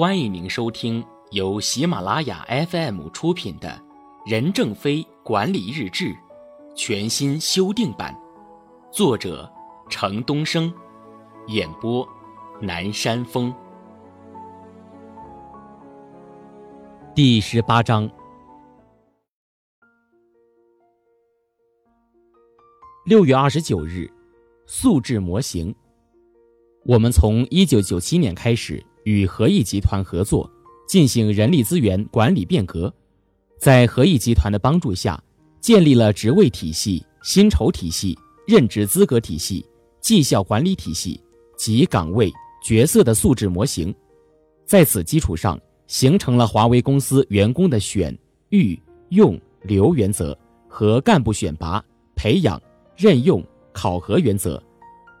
欢迎您收听由喜马拉雅 FM 出品的《任正非管理日志》全新修订版，作者程东升，演播南山风。第十八章，六月二十九日，素质模型。我们从一九九七年开始。与合益集团合作，进行人力资源管理变革，在合益集团的帮助下，建立了职位体系、薪酬体系、任职资格体系、绩效管理体系及岗位角色的素质模型。在此基础上，形成了华为公司员工的选、育、用、留原则和干部选拔、培养、任用、考核原则。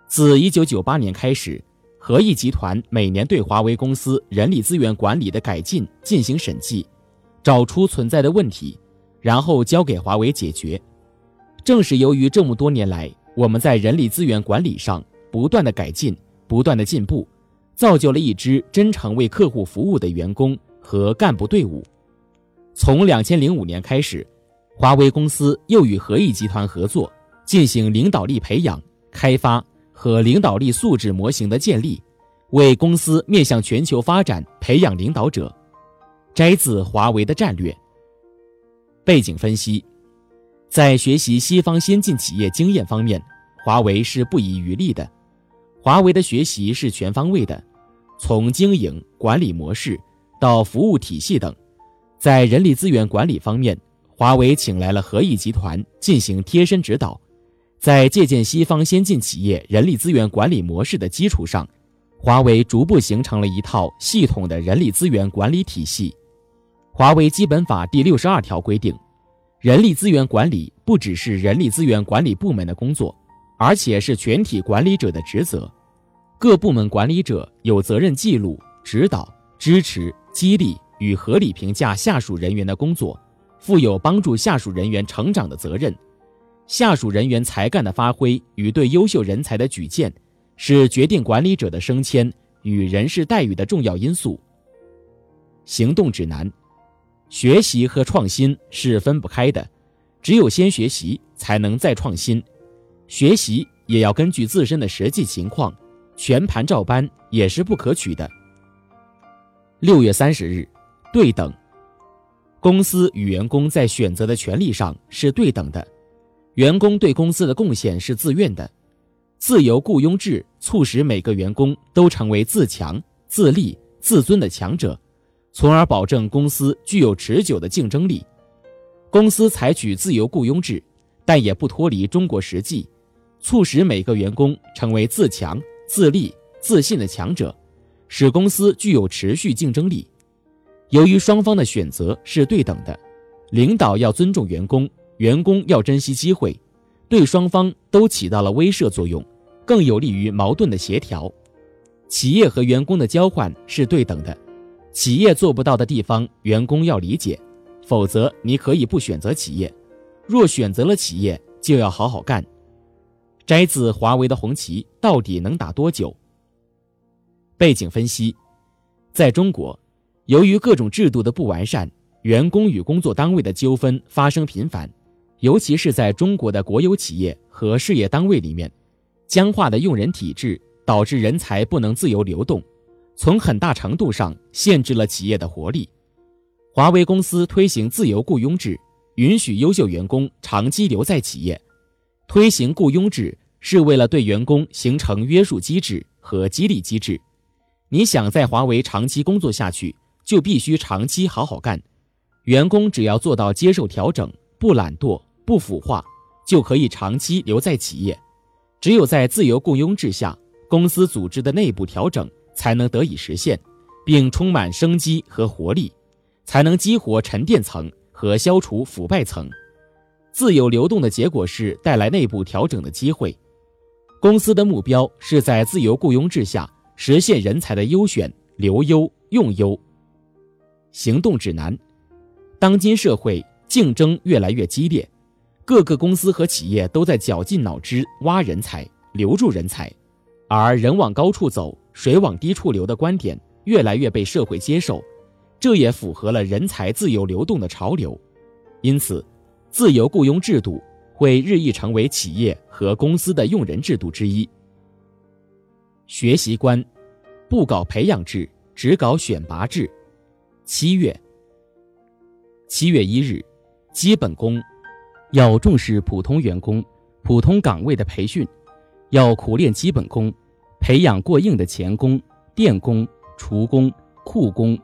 自一九九八年开始。合益集团每年对华为公司人力资源管理的改进进行审计，找出存在的问题，然后交给华为解决。正是由于这么多年来我们在人力资源管理上不断的改进、不断的进步，造就了一支真诚为客户服务的员工和干部队伍。从两千零五年开始，华为公司又与合益集团合作，进行领导力培养、开发。和领导力素质模型的建立，为公司面向全球发展培养领导者。摘自华为的战略。背景分析，在学习西方先进企业经验方面，华为是不遗余力的。华为的学习是全方位的，从经营管理模式到服务体系等，在人力资源管理方面，华为请来了合益集团进行贴身指导。在借鉴西方先进企业人力资源管理模式的基础上，华为逐步形成了一套系统的人力资源管理体系。华为基本法第六十二条规定，人力资源管理不只是人力资源管理部门的工作，而且是全体管理者的职责。各部门管理者有责任记录、指导、支持、激励与合理评价下属人员的工作，负有帮助下属人员成长的责任。下属人员才干的发挥与对优秀人才的举荐，是决定管理者的升迁与人事待遇的重要因素。行动指南：学习和创新是分不开的，只有先学习才能再创新。学习也要根据自身的实际情况，全盘照搬也是不可取的。六月三十日，对等，公司与员工在选择的权利上是对等的。员工对公司的贡献是自愿的，自由雇佣制促使每个员工都成为自强、自立、自尊的强者，从而保证公司具有持久的竞争力。公司采取自由雇佣制，但也不脱离中国实际，促使每个员工成为自强、自立、自信的强者，使公司具有持续竞争力。由于双方的选择是对等的，领导要尊重员工。员工要珍惜机会，对双方都起到了威慑作用，更有利于矛盾的协调。企业和员工的交换是对等的，企业做不到的地方，员工要理解，否则你可以不选择企业；若选择了企业，就要好好干。摘自华为的红旗到底能打多久？背景分析，在中国，由于各种制度的不完善，员工与工作单位的纠纷发生频繁。尤其是在中国的国有企业和事业单位里面，僵化的用人体制导致人才不能自由流动，从很大程度上限制了企业的活力。华为公司推行自由雇佣制，允许优秀员工长期留在企业。推行雇佣制是为了对员工形成约束机制和激励机制。你想在华为长期工作下去，就必须长期好好干。员工只要做到接受调整，不懒惰。不腐化，就可以长期留在企业。只有在自由雇佣制下，公司组织的内部调整才能得以实现，并充满生机和活力，才能激活沉淀层和消除腐败层。自由流动的结果是带来内部调整的机会。公司的目标是在自由雇佣制下实现人才的优选、留优、用优。行动指南：当今社会竞争越来越激烈。各个公司和企业都在绞尽脑汁挖人才、留住人才，而“人往高处走，水往低处流”的观点越来越被社会接受，这也符合了人才自由流动的潮流。因此，自由雇佣制度会日益成为企业和公司的用人制度之一。学习观，不搞培养制，只搞选拔制。七月，七月一日，基本功要重视普通员工、普通岗位的培训，要苦练基本功，培养过硬的钳工、电工、厨工、库工、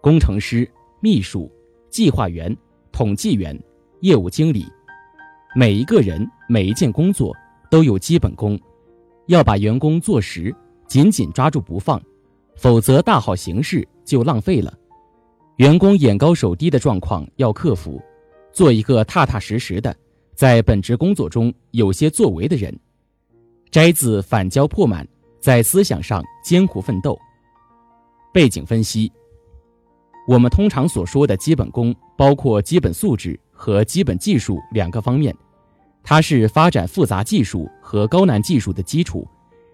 工程师、秘书、计划员。统计员、业务经理，每一个人、每一件工作都有基本功，要把员工做实，紧紧抓住不放，否则大好形势就浪费了。员工眼高手低的状况要克服，做一个踏踏实实的，在本职工作中有些作为的人。摘自《反骄破满》，在思想上艰苦奋斗。背景分析。我们通常所说的基本功，包括基本素质和基本技术两个方面，它是发展复杂技术和高难技术的基础，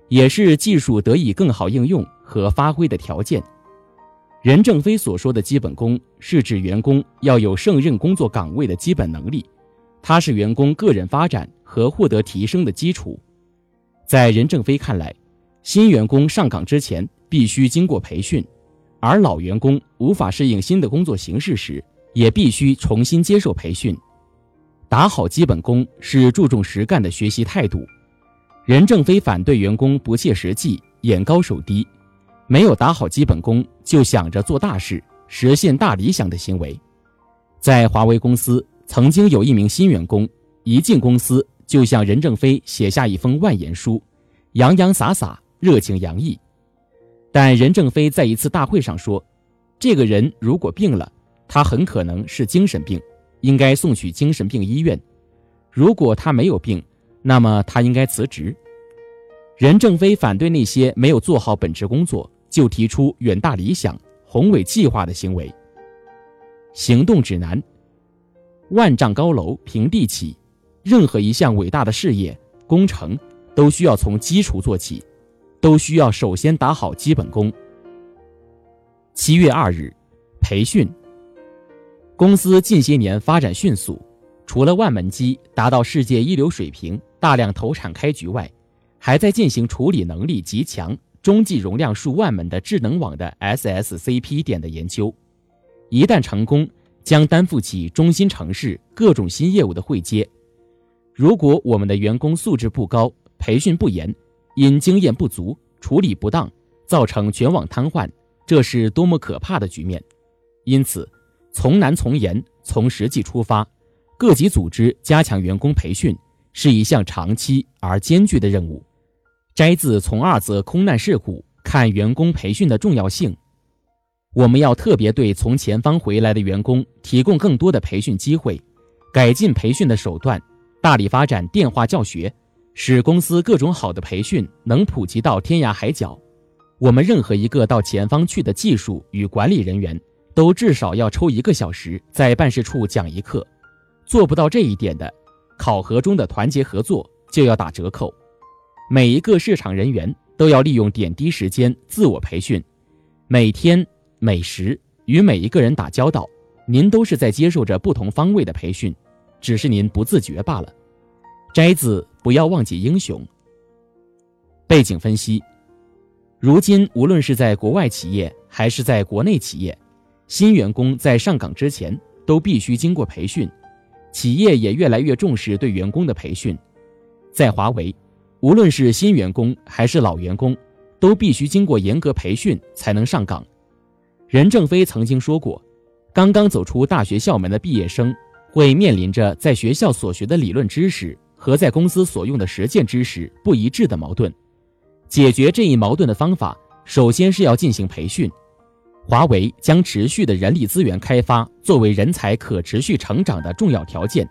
也是技术得以更好应用和发挥的条件。任正非所说的基本功，是指员工要有胜任工作岗位的基本能力，它是员工个人发展和获得提升的基础。在任正非看来，新员工上岗之前必须经过培训。而老员工无法适应新的工作形式时，也必须重新接受培训。打好基本功是注重实干的学习态度。任正非反对员工不切实际、眼高手低，没有打好基本功就想着做大事、实现大理想的行为。在华为公司，曾经有一名新员工一进公司就向任正非写下一封万言书，洋洋洒洒、热情洋溢。但任正非在一次大会上说：“这个人如果病了，他很可能是精神病，应该送去精神病医院；如果他没有病，那么他应该辞职。”任正非反对那些没有做好本职工作就提出远大理想、宏伟计划的行为。行动指南：万丈高楼平地起，任何一项伟大的事业工程都需要从基础做起。都需要首先打好基本功。七月二日，培训。公司近些年发展迅速，除了万门机达到世界一流水平，大量投产开局外，还在进行处理能力极强、中继容量数万门的智能网的 SSCP 点的研究。一旦成功，将担负起中心城市各种新业务的汇接。如果我们的员工素质不高，培训不严，因经验不足、处理不当，造成全网瘫痪，这是多么可怕的局面！因此，从难从严、从实际出发，各级组织加强员工培训是一项长期而艰巨的任务。摘自《从二则空难事故看员工培训的重要性》，我们要特别对从前方回来的员工提供更多的培训机会，改进培训的手段，大力发展电话教学。使公司各种好的培训能普及到天涯海角。我们任何一个到前方去的技术与管理人员，都至少要抽一个小时在办事处讲一课。做不到这一点的，考核中的团结合作就要打折扣。每一个市场人员都要利用点滴时间自我培训，每天每时与每一个人打交道，您都是在接受着不同方位的培训，只是您不自觉罢了。摘自。不要忘记英雄。背景分析：如今，无论是在国外企业还是在国内企业，新员工在上岗之前都必须经过培训，企业也越来越重视对员工的培训。在华为，无论是新员工还是老员工，都必须经过严格培训才能上岗。任正非曾经说过，刚刚走出大学校门的毕业生会面临着在学校所学的理论知识。和在公司所用的实践知识不一致的矛盾，解决这一矛盾的方法，首先是要进行培训。华为将持续的人力资源开发作为人才可持续成长的重要条件，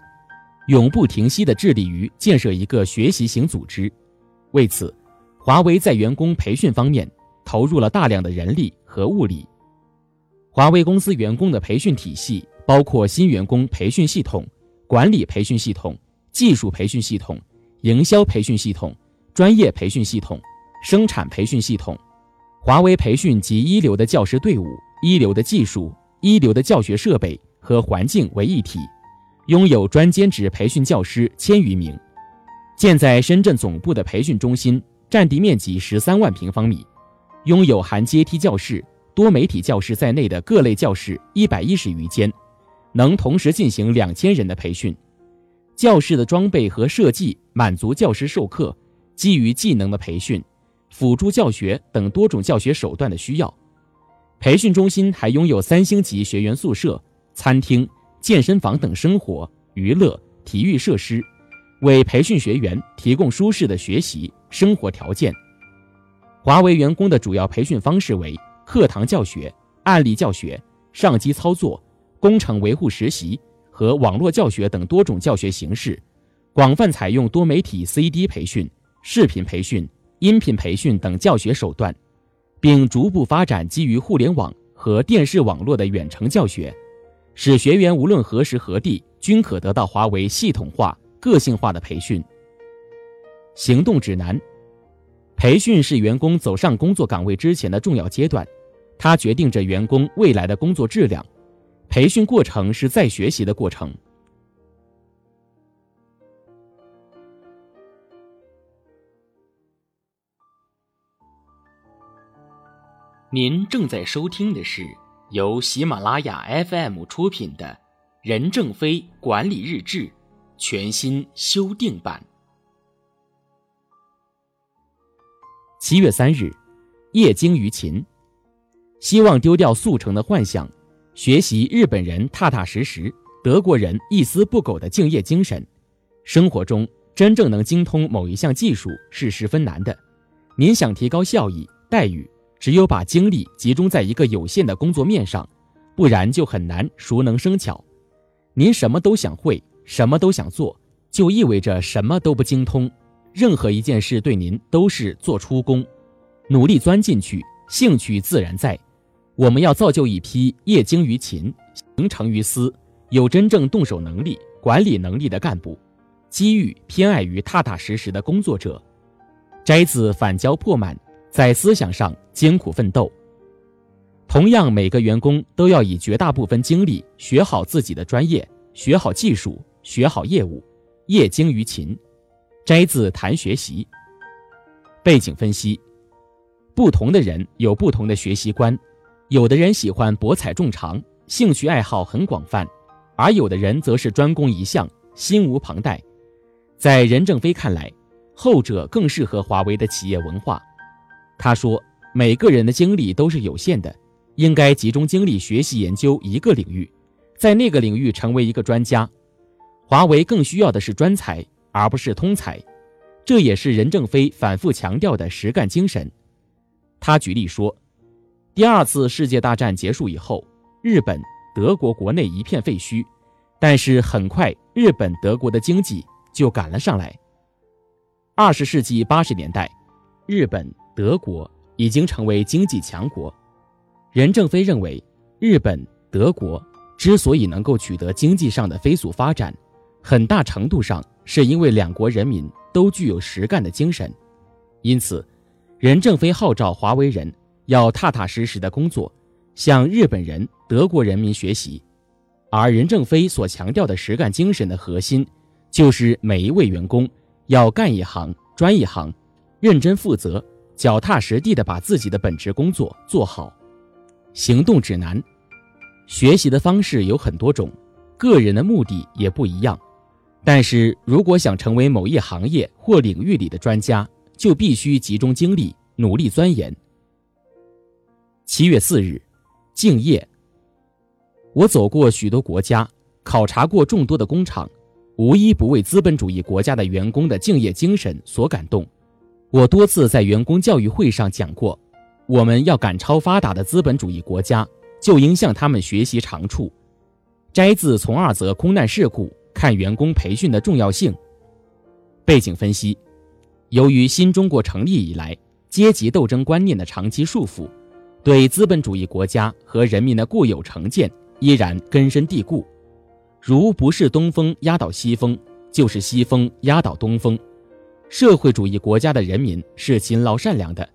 永不停息地致力于建设一个学习型组织。为此，华为在员工培训方面投入了大量的人力和物力。华为公司员工的培训体系包括新员工培训系统、管理培训系统。技术培训系统、营销培训系统、专业培训系统、生产培训系统。华为培训集一流的教师队伍、一流的技术、一流的教学设备和环境为一体，拥有专兼职培训教师千余名。建在深圳总部的培训中心占地面积十三万平方米，拥有含阶梯教室、多媒体教室在内的各类教室一百一十余间，能同时进行两千人的培训。教室的装备和设计满足教师授课、基于技能的培训。辅助教学等多种教学手段的需要，培训中心还拥有三星级学员宿舍、餐厅、健身房等生活、娱乐、体育设施，为培训学员提供舒适的学习生活条件。华为员工的主要培训方式为课堂教学、案例教学、上机操作、工程维护实习和网络教学等多种教学形式，广泛采用多媒体 CD 培训、视频培训。音频培训等教学手段，并逐步发展基于互联网和电视网络的远程教学，使学员无论何时何地均可得到华为系统化、个性化的培训。行动指南：培训是员工走上工作岗位之前的重要阶段，它决定着员工未来的工作质量。培训过程是在学习的过程。您正在收听的是由喜马拉雅 FM 出品的《任正非管理日志》全新修订版。七月三日，夜精于勤，希望丢掉速成的幻想，学习日本人踏踏实实、德国人一丝不苟的敬业精神。生活中真正能精通某一项技术是十分难的。您想提高效益、待遇？只有把精力集中在一个有限的工作面上，不然就很难熟能生巧。您什么都想会，什么都想做，就意味着什么都不精通。任何一件事对您都是做出工，努力钻进去，兴趣自然在。我们要造就一批业精于勤、行成于思、有真正动手能力、管理能力的干部，机遇偏爱于踏踏实实的工作者。摘自反交破满。在思想上艰苦奋斗。同样，每个员工都要以绝大部分精力学好自己的专业，学好技术，学好业务，业精于勤。摘自谈学习。背景分析：不同的人有不同的学习观，有的人喜欢博采众长，兴趣爱好很广泛，而有的人则是专攻一项，心无旁贷。在任正非看来，后者更适合华为的企业文化。他说：“每个人的精力都是有限的，应该集中精力学习研究一个领域，在那个领域成为一个专家。华为更需要的是专才，而不是通才，这也是任正非反复强调的实干精神。”他举例说：“第二次世界大战结束以后，日本、德国国内一片废墟，但是很快日本、德国的经济就赶了上来。二十世纪八十年代，日本。”德国已经成为经济强国，任正非认为，日本、德国之所以能够取得经济上的飞速发展，很大程度上是因为两国人民都具有实干的精神。因此，任正非号召华为人要踏踏实实的工作，向日本人、德国人民学习。而任正非所强调的实干精神的核心，就是每一位员工要干一行、专一行，认真负责。脚踏实地地把自己的本职工作做好。行动指南：学习的方式有很多种，个人的目的也不一样。但是如果想成为某一行业或领域里的专家，就必须集中精力，努力钻研。七月四日，敬业。我走过许多国家，考察过众多的工厂，无一不为资本主义国家的员工的敬业精神所感动。我多次在员工教育会上讲过，我们要赶超发达的资本主义国家，就应向他们学习长处。摘自从二则空难事故看员工培训的重要性。背景分析：由于新中国成立以来阶级斗争观念的长期束缚，对资本主义国家和人民的固有成见依然根深蒂固，如不是东风压倒西风，就是西风压倒东风。社会主义国家的人民是勤劳善良的，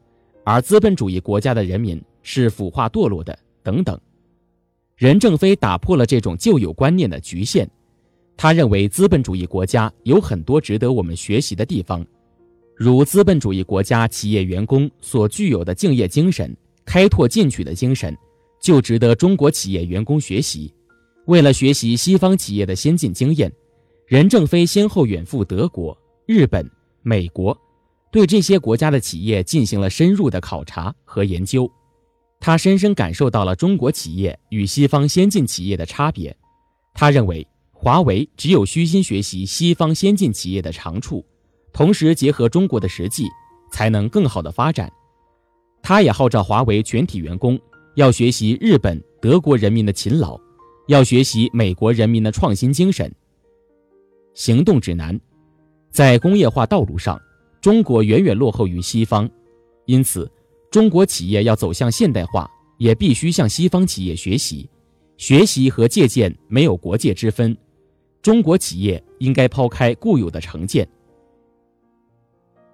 而资本主义国家的人民是腐化堕落的等等。任正非打破了这种旧有观念的局限，他认为资本主义国家有很多值得我们学习的地方，如资本主义国家企业员工所具有的敬业精神、开拓进取的精神，就值得中国企业员工学习。为了学习西方企业的先进经验，任正非先后远赴德国、日本、美国，对这些国家的企业进行了深入的考察和研究。他深深感受到了中国企业与西方先进企业的差别。他认为，华为只有虚心学习西方先进企业的长处，同时结合中国的实际，才能更好的发展。他也号召华为全体员工要学习日本、德国人民的勤劳，要学习美国人民的创新精神。行动指南，在工业化道路上，中国远远落后于西方，因此。中国企业要走向现代化，也必须向西方企业学习。学习和借鉴没有国界之分。中国企业应该抛开固有的成见。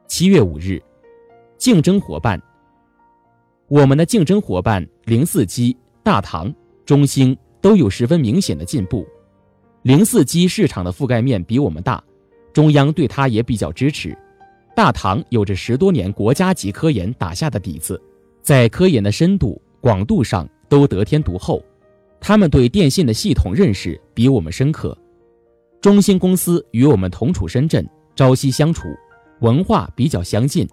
七月五日，竞争伙伴。我们的竞争伙伴零四机、大唐、中兴都有十分明显的进步。零四机市场的覆盖面比我们大，中央对它也比较支持。大唐有着十多年国家级科研打下的底子，在科研的深度、广度上都得天独厚。他们对电信的系统认识比我们深刻。中兴公司与我们同处深圳，朝夕相处，文化比较相近。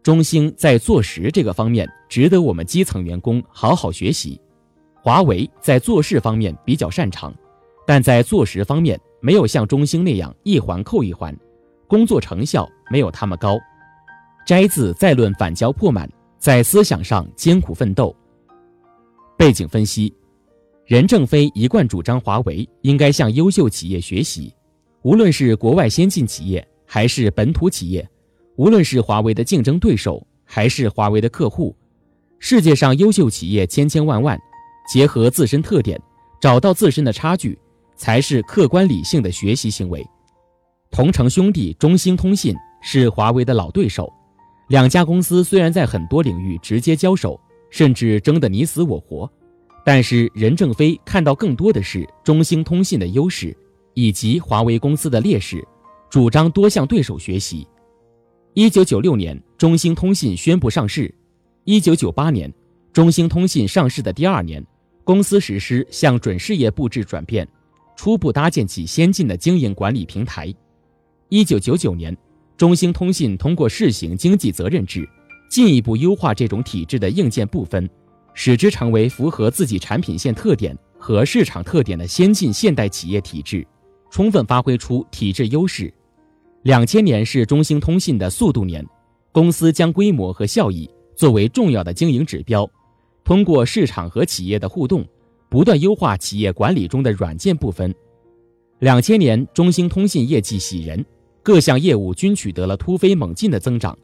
中兴在做实这个方面值得我们基层员工好好学习。华为在做事方面比较擅长，但在做实方面没有像中兴那样一环扣一环。工作成效没有他们高。摘自再论反交破满，在思想上艰苦奋斗。背景分析：任正非一贯主张华为应该向优秀企业学习，无论是国外先进企业还是本土企业，无论是华为的竞争对手还是华为的客户，世界上优秀企业千千万万，结合自身特点，找到自身的差距，才是客观理性的学习行为。同城兄弟中兴通信是华为的老对手，两家公司虽然在很多领域直接交手，甚至争得你死我活，但是任正非看到更多的是中兴通信的优势以及华为公司的劣势，主张多向对手学习。一九九六年，中兴通信宣布上市；一九九八年，中兴通信上市的第二年，公司实施向准事业部制转变，初步搭建起先进的经营管理平台。一九九九年，中兴通信通过试行经济责任制，进一步优化这种体制的硬件部分，使之成为符合自己产品线特点和市场特点的先进现代企业体制，充分发挥出体制优势。两千年是中兴通信的速度年，公司将规模和效益作为重要的经营指标，通过市场和企业的互动，不断优化企业管理中的软件部分。两千年，中兴通信业绩喜人。各项业务均取得了突飞猛进的增长，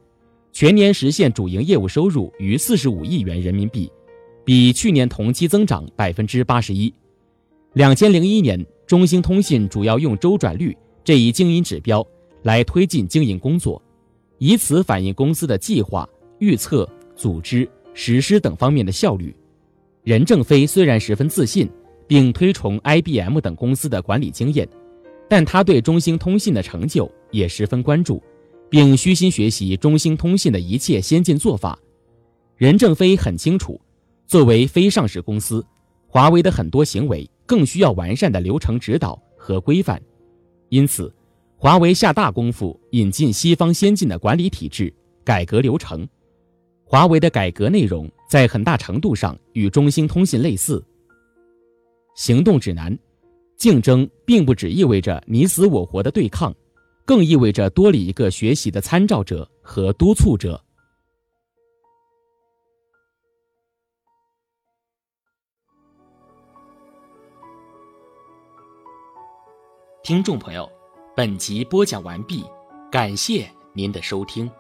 全年实现主营业务收入逾四十五亿元人民币，比去年同期增长百分之八十一。两千零一年，中兴通信主要用周转率这一经营指标来推进经营工作，以此反映公司的计划、预测、组织、实施等方面的效率。任正非虽然十分自信，并推崇 IBM 等公司的管理经验。但他对中兴通信的成就也十分关注，并虚心学习中兴通信的一切先进做法。任正非很清楚，作为非上市公司，华为的很多行为更需要完善的流程指导和规范。因此，华为下大功夫引进西方先进的管理体制，改革流程。华为的改革内容在很大程度上与中兴通信类似。行动指南。竞争并不只意味着你死我活的对抗，更意味着多了一个学习的参照者和督促者。听众朋友，本集播讲完毕，感谢您的收听。